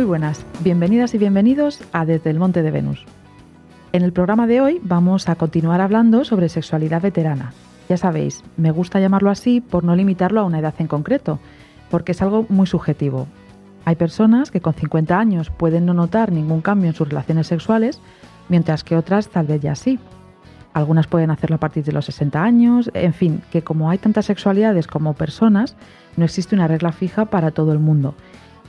Muy buenas, bienvenidas y bienvenidos a Desde el Monte de Venus. En el programa de hoy vamos a continuar hablando sobre sexualidad veterana. Ya sabéis, me gusta llamarlo así por no limitarlo a una edad en concreto, porque es algo muy subjetivo. Hay personas que con 50 años pueden no notar ningún cambio en sus relaciones sexuales, mientras que otras tal vez ya sí. Algunas pueden hacerlo a partir de los 60 años, en fin, que como hay tantas sexualidades como personas, no existe una regla fija para todo el mundo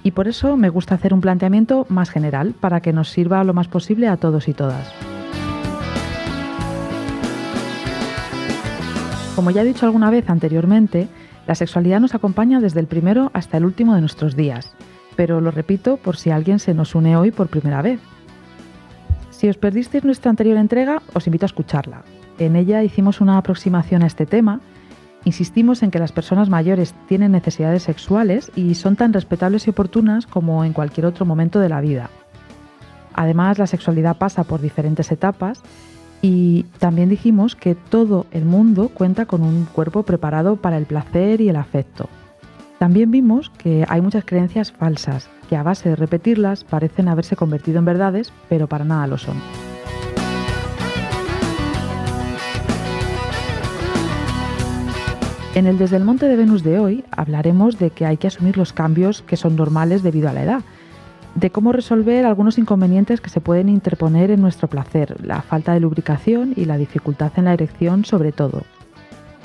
y por eso me gusta hacer un planteamiento más general para que nos sirva lo más posible a todos y todas. Como ya he dicho alguna vez anteriormente, la sexualidad nos acompaña desde el primero hasta el último de nuestros días, pero lo repito por si alguien se nos une hoy por primera vez. Si os perdisteis nuestra anterior entrega, os invito a escucharla. En ella hicimos una aproximación a este tema Insistimos en que las personas mayores tienen necesidades sexuales y son tan respetables y oportunas como en cualquier otro momento de la vida. Además, la sexualidad pasa por diferentes etapas y también dijimos que todo el mundo cuenta con un cuerpo preparado para el placer y el afecto. También vimos que hay muchas creencias falsas que a base de repetirlas parecen haberse convertido en verdades, pero para nada lo son. En el Desde el Monte de Venus de hoy hablaremos de que hay que asumir los cambios que son normales debido a la edad, de cómo resolver algunos inconvenientes que se pueden interponer en nuestro placer, la falta de lubricación y la dificultad en la erección sobre todo.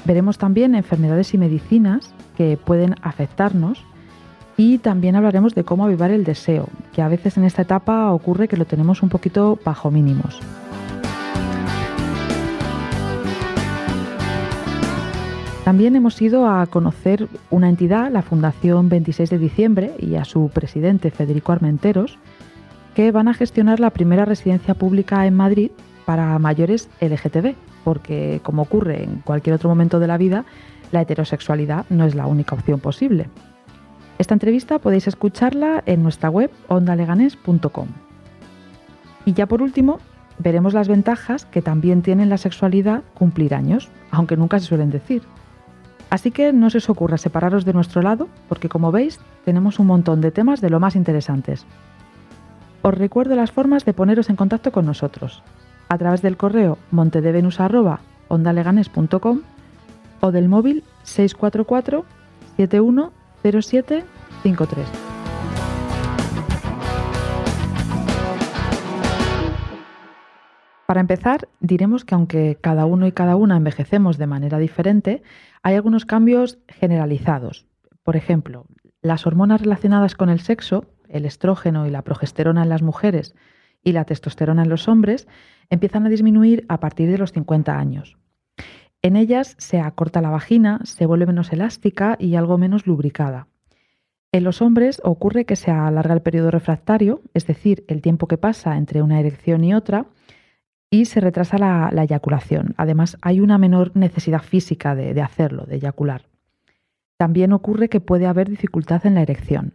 Veremos también enfermedades y medicinas que pueden afectarnos y también hablaremos de cómo avivar el deseo, que a veces en esta etapa ocurre que lo tenemos un poquito bajo mínimos. También hemos ido a conocer una entidad, la Fundación 26 de Diciembre, y a su presidente Federico Armenteros, que van a gestionar la primera residencia pública en Madrid para mayores LGTB, porque como ocurre en cualquier otro momento de la vida, la heterosexualidad no es la única opción posible. Esta entrevista podéis escucharla en nuestra web ondaleganes.com. Y ya por último, veremos las ventajas que también tiene la sexualidad cumplir años, aunque nunca se suelen decir. Así que no se os ocurra separaros de nuestro lado, porque como veis, tenemos un montón de temas de lo más interesantes. Os recuerdo las formas de poneros en contacto con nosotros, a través del correo montedevenus.ondaleganes.com o del móvil 644 710753. Para empezar, diremos que aunque cada uno y cada una envejecemos de manera diferente, hay algunos cambios generalizados. Por ejemplo, las hormonas relacionadas con el sexo, el estrógeno y la progesterona en las mujeres y la testosterona en los hombres, empiezan a disminuir a partir de los 50 años. En ellas se acorta la vagina, se vuelve menos elástica y algo menos lubricada. En los hombres ocurre que se alarga el periodo refractario, es decir, el tiempo que pasa entre una erección y otra, y se retrasa la, eyaculación. Además, hay una menor necesidad física de, de hacerlo, de eyacular. También ocurre que puede haber dificultad en la erección.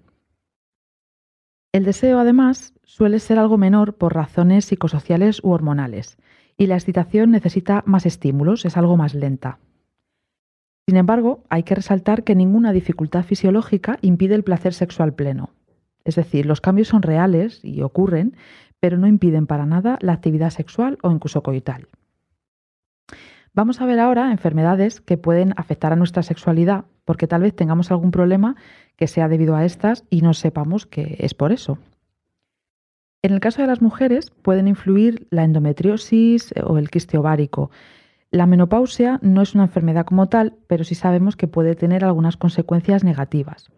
El deseo, además, suele ser algo menor por razones psicosociales u hormonales, y la excitación necesita más estímulos, es algo más lenta. Sin embargo, hay que resaltar que ninguna dificultad fisiológica impide el placer sexual pleno. Es decir, los cambios son reales y ocurren, pero no impiden para nada la actividad sexual o incluso coital. Vamos a ver ahora enfermedades que pueden afectar a nuestra sexualidad, porque tal vez tengamos algún problema que sea debido a estas y no sepamos que es por eso. En el caso de las mujeres pueden influir la endometriosis o el quiste ovárico. La menopausia no es una enfermedad como tal, pero sí sabemos que puede tener algunas consecuencias negativas.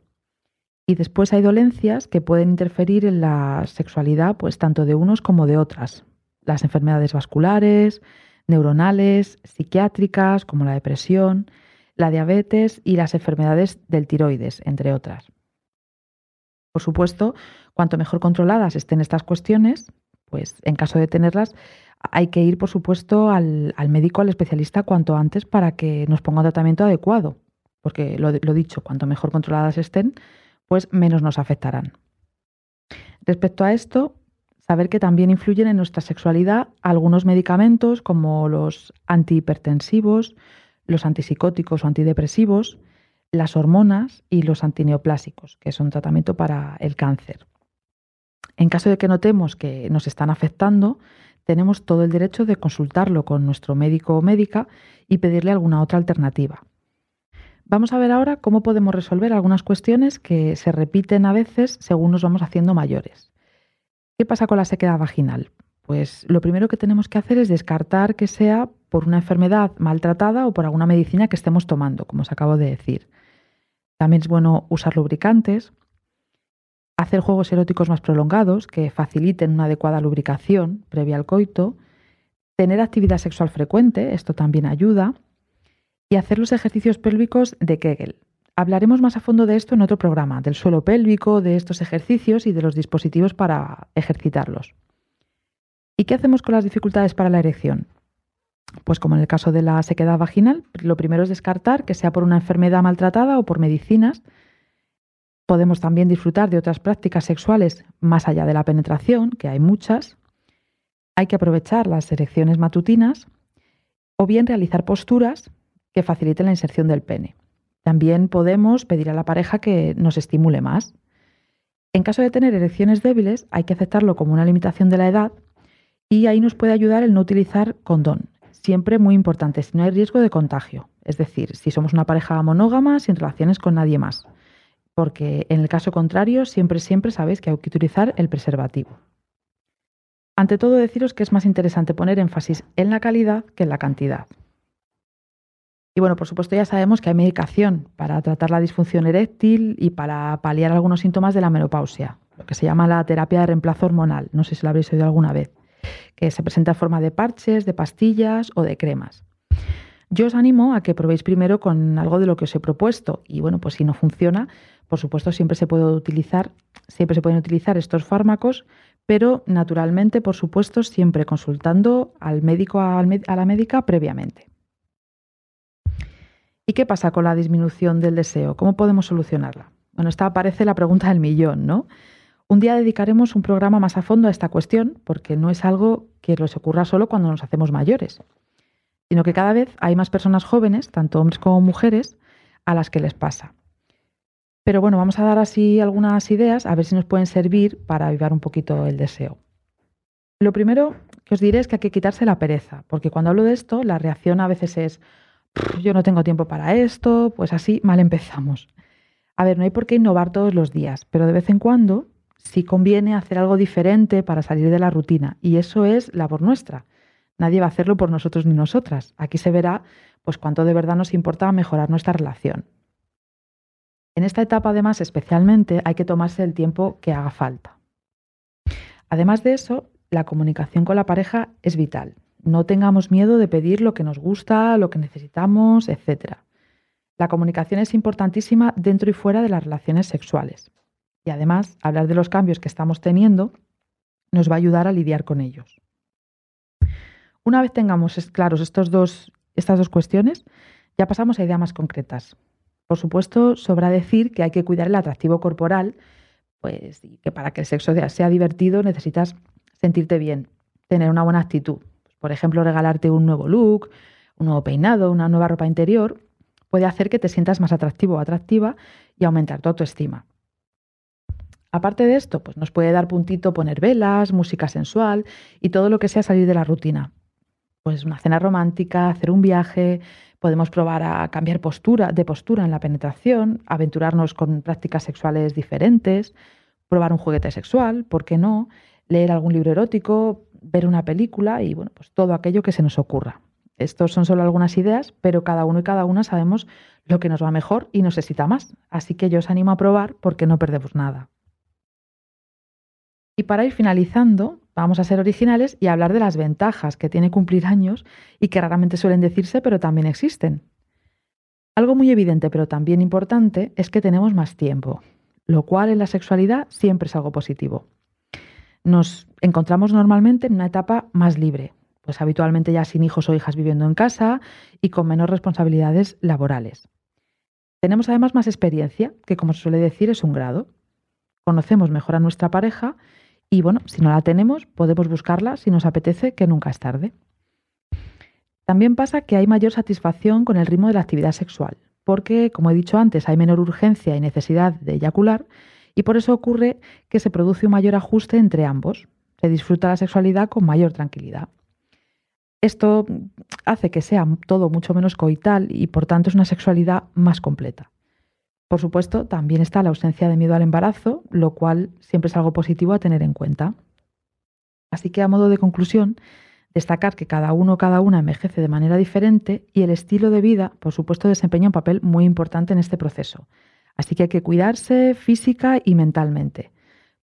Y después hay dolencias que pueden interferir en la sexualidad, pues tanto de unos como de otras. Las enfermedades vasculares, neuronales, psiquiátricas, como la depresión, la diabetes y las enfermedades del tiroides, entre otras. Por supuesto, cuanto mejor controladas estén estas cuestiones, pues en caso de tenerlas, hay que ir, por supuesto, al, médico, al especialista, cuanto antes para que nos ponga un tratamiento adecuado. Porque lo, lo dicho, cuanto mejor controladas estén, pues menos nos afectarán. Respecto a esto, saber que también influyen en nuestra sexualidad algunos medicamentos como los antihipertensivos, los antipsicóticos o antidepresivos, las hormonas y los antineoplásicos, que son tratamiento para el cáncer. En caso de que notemos que nos están afectando, tenemos todo el derecho de consultarlo con nuestro médico o médica y pedirle alguna otra alternativa. Vamos a ver ahora cómo podemos resolver algunas cuestiones que se repiten a veces según nos vamos haciendo mayores. ¿Qué pasa con la sequedad vaginal? Pues lo primero que tenemos que hacer es descartar que sea por una enfermedad maltratada o por alguna medicina que estemos tomando, como os acabo de decir. También es bueno usar lubricantes, hacer juegos eróticos más prolongados que faciliten una adecuada lubricación previa al coito, tener actividad sexual frecuente, esto también ayuda, y hacer los ejercicios pélvicos de Kegel. Hablaremos más a fondo de esto en otro programa, del suelo pélvico, de estos ejercicios y de los dispositivos para ejercitarlos. ¿Y qué hacemos con las dificultades para la erección? Pues como en el caso de la sequedad vaginal, lo primero es descartar que sea por una enfermedad maltratada o por medicinas. Podemos también disfrutar de otras prácticas sexuales más allá de la penetración, que hay muchas. Hay que aprovechar las erecciones matutinas o bien realizar posturas que faciliten la inserción del pene. También podemos pedir a la pareja que nos estimule más. En caso de tener erecciones débiles, hay que aceptarlo como una limitación de la edad y ahí nos puede ayudar el no utilizar condón. Siempre muy importante, si no hay riesgo de contagio. Es decir, si somos una pareja monógama sin relaciones con nadie más. Porque en el caso contrario, siempre, siempre sabéis que hay que utilizar el preservativo. Ante todo, deciros que es más interesante poner énfasis en la calidad que en la cantidad. Y bueno, por supuesto ya sabemos que hay medicación para tratar la disfunción eréctil y para paliar algunos síntomas de la menopausia, lo que se llama la terapia de reemplazo hormonal. No sé si lo habréis oído alguna vez que se presenta en forma de parches, de pastillas o de cremas. Yo os animo a que probéis primero con algo de lo que os he propuesto y bueno, pues si no funciona, por supuesto siempre se puede utilizar, siempre se pueden utilizar estos fármacos, pero naturalmente, por supuesto, siempre consultando al médico a la médica previamente. ¿Y qué pasa con la disminución del deseo? ¿Cómo podemos solucionarla? Bueno, esta aparece la pregunta del millón, ¿no? Un día dedicaremos un programa más a fondo a esta cuestión porque no es algo que nos ocurra solo cuando nos hacemos mayores, sino que cada vez hay más personas jóvenes, tanto hombres como mujeres, a las que les pasa. Pero bueno, vamos a dar así algunas ideas a ver si nos pueden servir para avivar un poquito el deseo. Lo primero que os diré es que hay que quitarse la pereza, porque cuando hablo de esto, la reacción a veces es, yo no tengo tiempo para esto, pues así mal empezamos. A ver, no hay por qué innovar todos los días, pero de vez en cuando si conviene hacer algo diferente para salir de la rutina. Y eso es labor nuestra. Nadie va a hacerlo por nosotros ni nosotras. Aquí se verá pues cuánto de verdad nos importa mejorar nuestra relación. En esta etapa, además, especialmente, hay que tomarse el tiempo que haga falta. Además de eso, la comunicación con la pareja es vital. No tengamos miedo de pedir lo que nos gusta, lo que necesitamos, etc. La comunicación es importantísima dentro y fuera de las relaciones sexuales y además hablar de los cambios que estamos teniendo nos va a ayudar a lidiar con ellos. Una vez tengamos claros estos dos, estas dos cuestiones, ya pasamos a ideas más concretas. Por supuesto, sobra decir que hay que cuidar el atractivo corporal, pues que para que el sexo sea divertido necesitas sentirte bien, tener una buena actitud. Por ejemplo, regalarte un nuevo look, un nuevo peinado, una nueva ropa interior, puede hacer que te sientas más atractivo o atractiva y aumentar tu autoestima. Aparte de esto, pues nos puede dar puntito poner velas, música sensual y todo lo que sea salir de la rutina. Pues una cena romántica, hacer un viaje, podemos probar a cambiar postura, de postura en la penetración, aventurarnos con prácticas sexuales diferentes, probar un juguete sexual, ¿por qué no? Leer algún libro erótico, ver una película y bueno, pues todo aquello que se nos ocurra. Estos son solo algunas ideas, pero cada uno y cada una sabemos lo que nos va mejor y necesita más. Así que yo os animo a probar porque no perdemos nada. Y para ir finalizando, vamos a ser originales y hablar de las ventajas que tiene cumplir años y que raramente suelen decirse, pero también existen. Algo muy evidente, pero también importante, es que tenemos más tiempo, lo cual en la sexualidad siempre es algo positivo. Nos encontramos normalmente en una etapa más libre, pues habitualmente ya sin hijos o hijas viviendo en casa y con menos responsabilidades laborales. Tenemos además más experiencia, que como se suele decir es un grado. Conocemos mejor a nuestra pareja y bueno, si no la tenemos, podemos buscarla si nos apetece, que nunca es tarde. También pasa que hay mayor satisfacción con el ritmo de la actividad sexual, porque, como he dicho antes, hay menor urgencia y necesidad de eyacular y por eso ocurre que se produce un mayor ajuste entre ambos. Se disfruta la sexualidad con mayor tranquilidad. Esto hace que sea todo mucho menos coital y por tanto es una sexualidad más completa. Por supuesto, también está la ausencia de miedo al embarazo, lo cual siempre es algo positivo a tener en cuenta. Así que a modo de conclusión, destacar que cada uno o cada una envejece de manera diferente y el estilo de vida, por supuesto, desempeña un papel muy importante en este proceso. Así que hay que cuidarse física y mentalmente.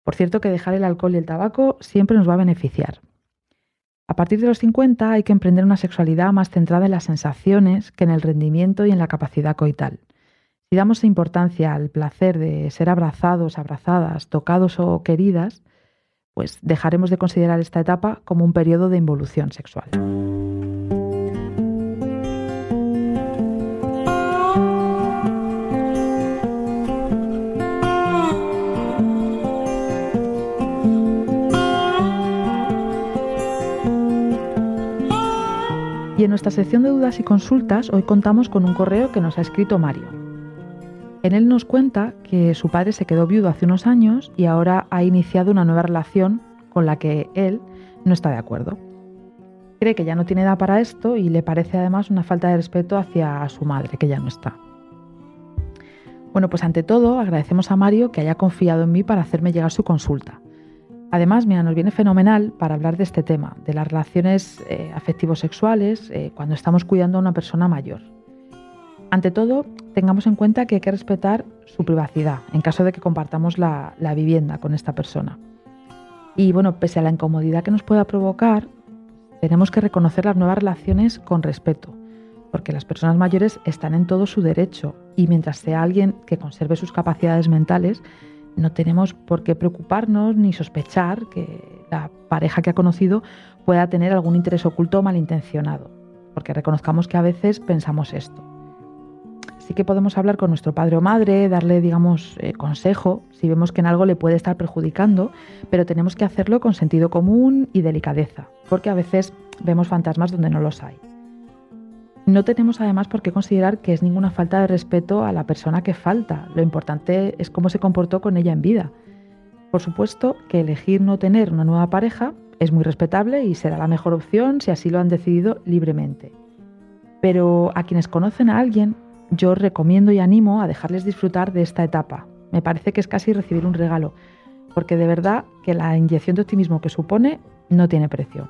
Por cierto que dejar el alcohol y el tabaco siempre nos va a beneficiar. A partir de los 50 hay que emprender una sexualidad más centrada en las sensaciones que en el rendimiento y en la capacidad coital. Si damos importancia al placer de ser abrazados, abrazadas, tocados o queridas, pues dejaremos de considerar esta etapa como un periodo de involución sexual. Y en nuestra sección de dudas y consultas hoy contamos con un correo que nos ha escrito Mario. En él nos cuenta que su padre se quedó viudo hace unos años y ahora ha iniciado una nueva relación con la que él no está de acuerdo. Cree que ya no tiene edad para esto y le parece además una falta de respeto hacia su madre, que ya no está. Bueno, pues ante todo agradecemos a Mario que haya confiado en mí para hacerme llegar su consulta. Además, mira, nos viene fenomenal para hablar de este tema, de las relaciones eh, afectivos sexuales eh, cuando estamos cuidando a una persona mayor. Ante todo, tengamos en cuenta que hay que respetar su privacidad en caso de que compartamos la, la vivienda con esta persona. Y bueno, pese a la incomodidad que nos pueda provocar, tenemos que reconocer las nuevas relaciones con respeto, porque las personas mayores están en todo su derecho y mientras sea alguien que conserve sus capacidades mentales, no tenemos por qué preocuparnos ni sospechar que la pareja que ha conocido pueda tener algún interés oculto o malintencionado, porque reconozcamos que a veces pensamos esto. Sí que podemos hablar con nuestro padre o madre, darle, digamos, eh, consejo si vemos que en algo le puede estar perjudicando, pero tenemos que hacerlo con sentido común y delicadeza, porque a veces vemos fantasmas donde no los hay. No tenemos además por qué considerar que es ninguna falta de respeto a la persona que falta. Lo importante es cómo se comportó con ella en vida. Por supuesto que elegir no tener una nueva pareja es muy respetable y será la mejor opción si así lo han decidido libremente. Pero a quienes conocen a alguien, yo recomiendo y animo a dejarles disfrutar de esta etapa. Me parece que es casi recibir un regalo, porque de verdad que la inyección de optimismo que supone no tiene precio.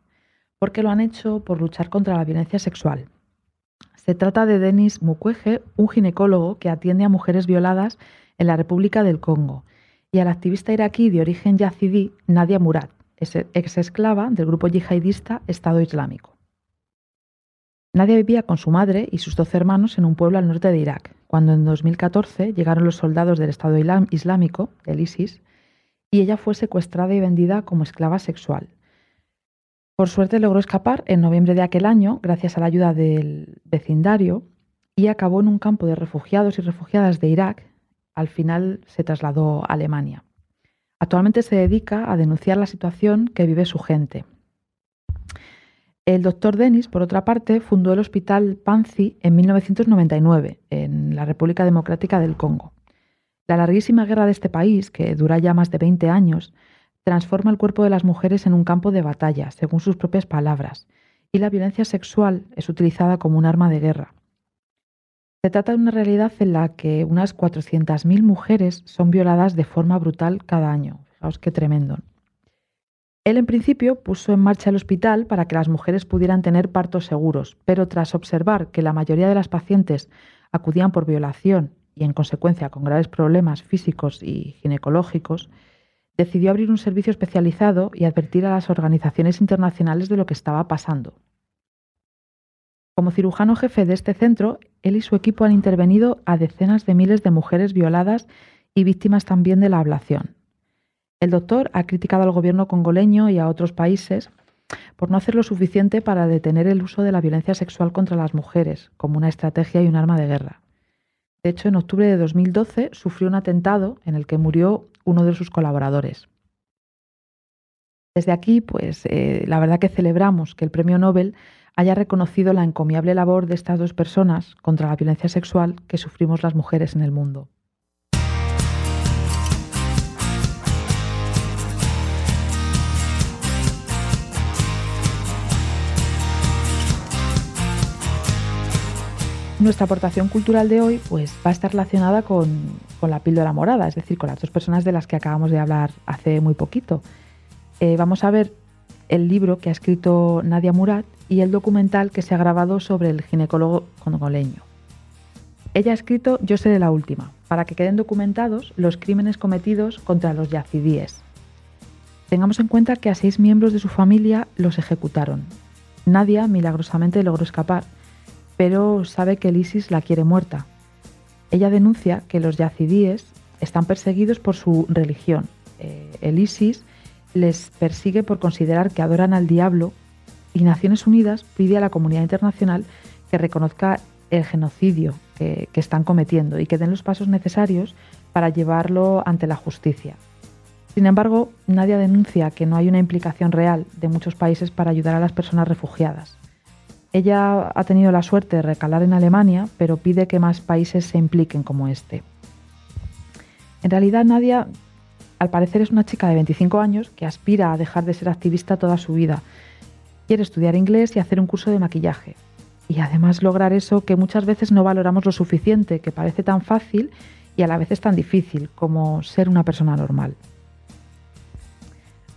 porque lo han hecho por luchar contra la violencia sexual. Se trata de Denis Mukwege, un ginecólogo que atiende a mujeres violadas en la República del Congo, y al activista iraquí de origen yazidí Nadia Murad, ex esclava del grupo yihadista Estado Islámico. Nadia vivía con su madre y sus doce hermanos en un pueblo al norte de Irak, cuando en 2014 llegaron los soldados del Estado Islámico, el ISIS, y ella fue secuestrada y vendida como esclava sexual. Por suerte logró escapar en noviembre de aquel año gracias a la ayuda del vecindario y acabó en un campo de refugiados y refugiadas de Irak. Al final se trasladó a Alemania. Actualmente se dedica a denunciar la situación que vive su gente. El doctor Denis, por otra parte, fundó el Hospital Panzi en 1999, en la República Democrática del Congo. La larguísima guerra de este país, que dura ya más de 20 años, transforma el cuerpo de las mujeres en un campo de batalla, según sus propias palabras, y la violencia sexual es utilizada como un arma de guerra. Se trata de una realidad en la que unas 400.000 mujeres son violadas de forma brutal cada año. Fijaos qué tremendo. Él en principio puso en marcha el hospital para que las mujeres pudieran tener partos seguros, pero tras observar que la mayoría de las pacientes acudían por violación y en consecuencia con graves problemas físicos y ginecológicos, decidió abrir un servicio especializado y advertir a las organizaciones internacionales de lo que estaba pasando. Como cirujano jefe de este centro, él y su equipo han intervenido a decenas de miles de mujeres violadas y víctimas también de la ablación. El doctor ha criticado al gobierno congoleño y a otros países por no hacer lo suficiente para detener el uso de la violencia sexual contra las mujeres como una estrategia y un arma de guerra. De hecho, en octubre de 2012 sufrió un atentado en el que murió uno de sus colaboradores. Desde aquí, pues eh, la verdad que celebramos que el Premio Nobel haya reconocido la encomiable labor de estas dos personas contra la violencia sexual que sufrimos las mujeres en el mundo. Nuestra aportación cultural de hoy pues, va a estar relacionada con, la píldora morada, es decir, con las dos personas de las que acabamos de hablar hace muy poquito. Eh, vamos a ver el libro que ha escrito Nadia Murat y el documental que se ha grabado sobre el ginecólogo congoleño. Ella ha escrito Yo seré la última, para que queden documentados los crímenes cometidos contra los yazidíes. Tengamos en cuenta que a seis miembros de su familia los ejecutaron. Nadia milagrosamente logró escapar pero sabe que el ISIS la quiere muerta. Ella denuncia que los yazidíes están perseguidos por su religión. Eh, el ISIS les persigue por considerar que adoran al diablo y Naciones Unidas pide a la comunidad internacional que reconozca el genocidio que, que están cometiendo y que den los pasos necesarios para llevarlo ante la justicia. Sin embargo, nadie denuncia que no hay una implicación real de muchos países para ayudar a las personas refugiadas. Ella ha tenido la suerte de recalar en Alemania, pero pide que más países se impliquen como este. En realidad, Nadia, al parecer, es una chica de 25 años que aspira a dejar de ser activista toda su vida. Quiere estudiar inglés y hacer un curso de maquillaje. Y además lograr eso que muchas veces no valoramos lo suficiente, que parece tan fácil y a la vez es tan difícil como ser una persona normal.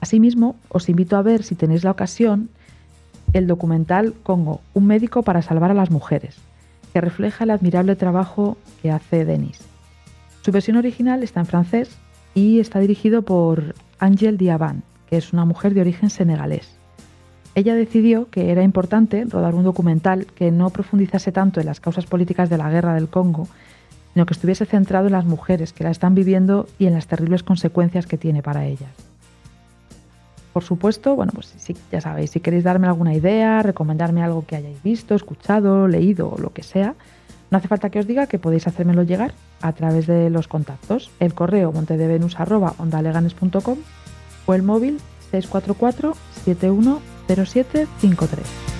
Asimismo, os invito a ver, si tenéis la ocasión, el documental Congo, un médico para salvar a las mujeres, que refleja el admirable trabajo que hace Denis. Su versión original está en francés y está dirigido por Angel Diaban, que es una mujer de origen senegalés. Ella decidió que era importante rodar un documental que no profundizase tanto en las causas políticas de la guerra del Congo, sino que estuviese centrado en las mujeres que la están viviendo y en las terribles consecuencias que tiene para ellas. Por supuesto, bueno, pues sí, ya sabéis, si queréis darme alguna idea, recomendarme algo que hayáis visto, escuchado, leído o lo que sea, no hace falta que os diga que podéis hacérmelo llegar a través de los contactos, el correo montedevenus.ondaleganes.com o el móvil 644 710753.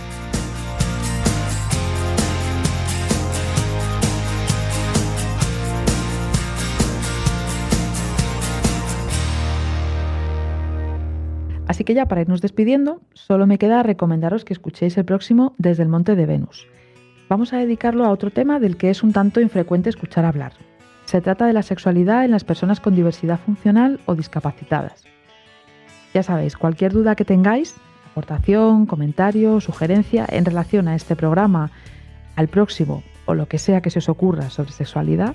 Así que ya para irnos despidiendo, solo me queda recomendaros que escuchéis el próximo desde el Monte de Venus. Vamos a dedicarlo a otro tema del que es un tanto infrecuente escuchar hablar. Se trata de la sexualidad en las personas con diversidad funcional o discapacitadas. Ya sabéis, cualquier duda que tengáis, aportación, comentario, sugerencia en relación a este programa, al próximo o lo que sea que se os ocurra sobre sexualidad,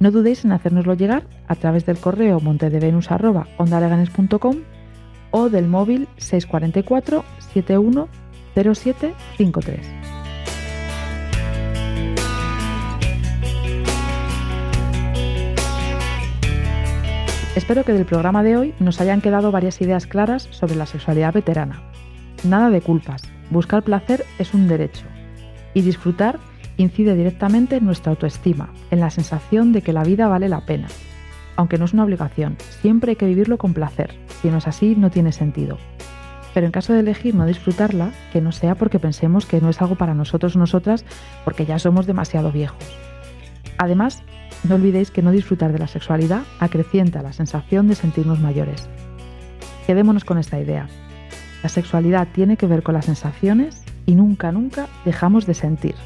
no dudéis en hacérnoslo llegar a través del correo montedevenus.ondaleganes.com o del móvil 644 710753. Espero que del programa de hoy nos hayan quedado varias ideas claras sobre la sexualidad veterana. Nada de culpas, buscar placer es un derecho y disfrutar incide directamente en nuestra autoestima, en la sensación de que la vida vale la pena aunque no es una obligación, siempre hay que vivirlo con placer. Si no es así, no tiene sentido. Pero en caso de elegir no disfrutarla, que no sea porque pensemos que no es algo para nosotros o nosotras porque ya somos demasiado viejos. Además, no olvidéis que no disfrutar de la sexualidad acrecienta la sensación de sentirnos mayores. Quedémonos con esta idea. La sexualidad tiene que ver con las sensaciones y nunca, nunca dejamos de sentir.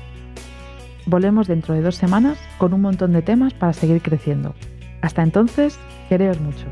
Volvemos dentro de dos semanas con un montón de temas para seguir creciendo. Hasta entonces, quereos mucho.